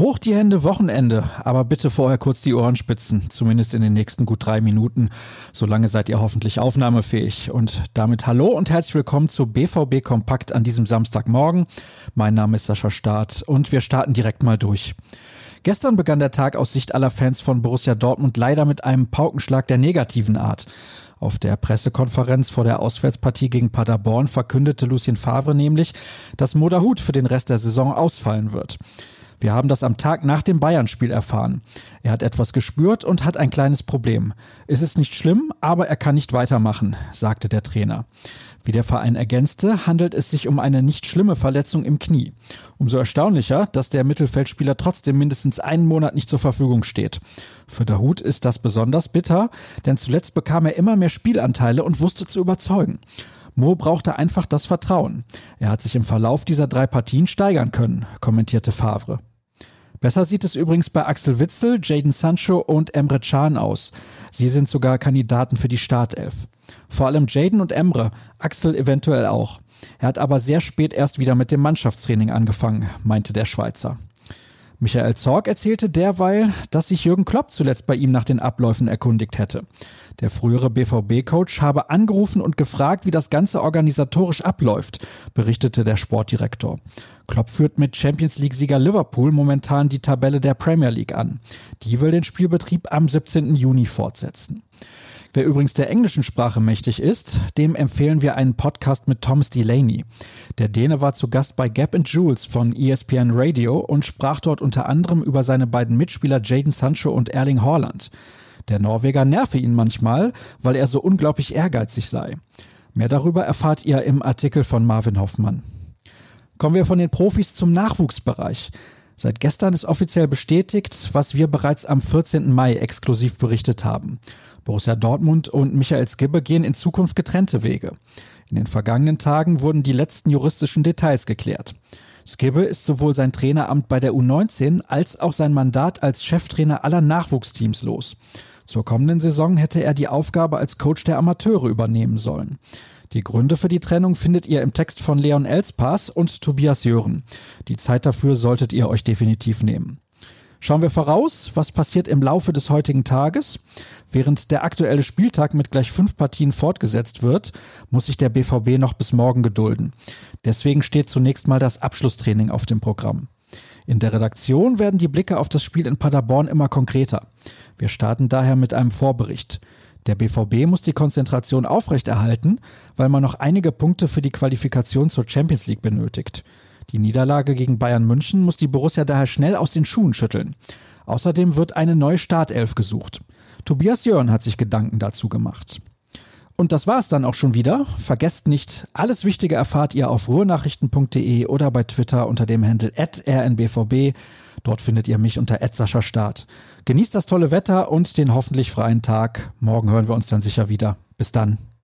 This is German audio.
Hoch die Hände, Wochenende, aber bitte vorher kurz die Ohren spitzen, zumindest in den nächsten gut drei Minuten. Solange seid ihr hoffentlich aufnahmefähig. Und damit hallo und herzlich willkommen zu BVB Kompakt an diesem Samstagmorgen. Mein Name ist Sascha Staat und wir starten direkt mal durch. Gestern begann der Tag aus Sicht aller Fans von Borussia Dortmund leider mit einem Paukenschlag der negativen Art. Auf der Pressekonferenz vor der Auswärtspartie gegen Paderborn verkündete Lucien Favre nämlich, dass Moderhut für den Rest der Saison ausfallen wird. Wir haben das am Tag nach dem Bayern-Spiel erfahren. Er hat etwas gespürt und hat ein kleines Problem. Es ist nicht schlimm, aber er kann nicht weitermachen, sagte der Trainer. Wie der Verein ergänzte, handelt es sich um eine nicht schlimme Verletzung im Knie. Umso erstaunlicher, dass der Mittelfeldspieler trotzdem mindestens einen Monat nicht zur Verfügung steht. Für der Hut ist das besonders bitter, denn zuletzt bekam er immer mehr Spielanteile und wusste zu überzeugen. Mo brauchte einfach das Vertrauen. Er hat sich im Verlauf dieser drei Partien steigern können, kommentierte Favre. Besser sieht es übrigens bei Axel Witzel, Jaden Sancho und Emre Can aus. Sie sind sogar Kandidaten für die Startelf. Vor allem Jaden und Emre, Axel eventuell auch. Er hat aber sehr spät erst wieder mit dem Mannschaftstraining angefangen, meinte der Schweizer. Michael Zorg erzählte derweil, dass sich Jürgen Klopp zuletzt bei ihm nach den Abläufen erkundigt hätte. Der frühere BVB-Coach habe angerufen und gefragt, wie das Ganze organisatorisch abläuft, berichtete der Sportdirektor. Klopp führt mit Champions League-Sieger Liverpool momentan die Tabelle der Premier League an. Die will den Spielbetrieb am 17. Juni fortsetzen. Wer übrigens der englischen Sprache mächtig ist, dem empfehlen wir einen Podcast mit Thomas Delaney. Der Däne war zu Gast bei Gap and Jules von ESPN Radio und sprach dort unter anderem über seine beiden Mitspieler Jaden Sancho und Erling Haaland. Der Norweger nerve ihn manchmal, weil er so unglaublich ehrgeizig sei. Mehr darüber erfahrt ihr im Artikel von Marvin Hoffmann. Kommen wir von den Profis zum Nachwuchsbereich. Seit gestern ist offiziell bestätigt, was wir bereits am 14. Mai exklusiv berichtet haben. Borussia Dortmund und Michael Skibbe gehen in Zukunft getrennte Wege. In den vergangenen Tagen wurden die letzten juristischen Details geklärt. Skibbe ist sowohl sein Traineramt bei der U19 als auch sein Mandat als Cheftrainer aller Nachwuchsteams los. Zur kommenden Saison hätte er die Aufgabe als Coach der Amateure übernehmen sollen. Die Gründe für die Trennung findet ihr im Text von Leon Elspass und Tobias Jören. Die Zeit dafür solltet ihr euch definitiv nehmen. Schauen wir voraus, was passiert im Laufe des heutigen Tages. Während der aktuelle Spieltag mit gleich fünf Partien fortgesetzt wird, muss sich der BVB noch bis morgen gedulden. Deswegen steht zunächst mal das Abschlusstraining auf dem Programm. In der Redaktion werden die Blicke auf das Spiel in Paderborn immer konkreter. Wir starten daher mit einem Vorbericht. Der BVB muss die Konzentration aufrechterhalten, weil man noch einige Punkte für die Qualifikation zur Champions League benötigt. Die Niederlage gegen Bayern München muss die Borussia daher schnell aus den Schuhen schütteln. Außerdem wird eine neue Startelf gesucht. Tobias Jörn hat sich Gedanken dazu gemacht. Und das war es dann auch schon wieder. Vergesst nicht, alles Wichtige erfahrt ihr auf ruhrnachrichten.de oder bei Twitter unter dem Handel rnbvb. Dort findet ihr mich unter Start. Genießt das tolle Wetter und den hoffentlich freien Tag. Morgen hören wir uns dann sicher wieder. Bis dann.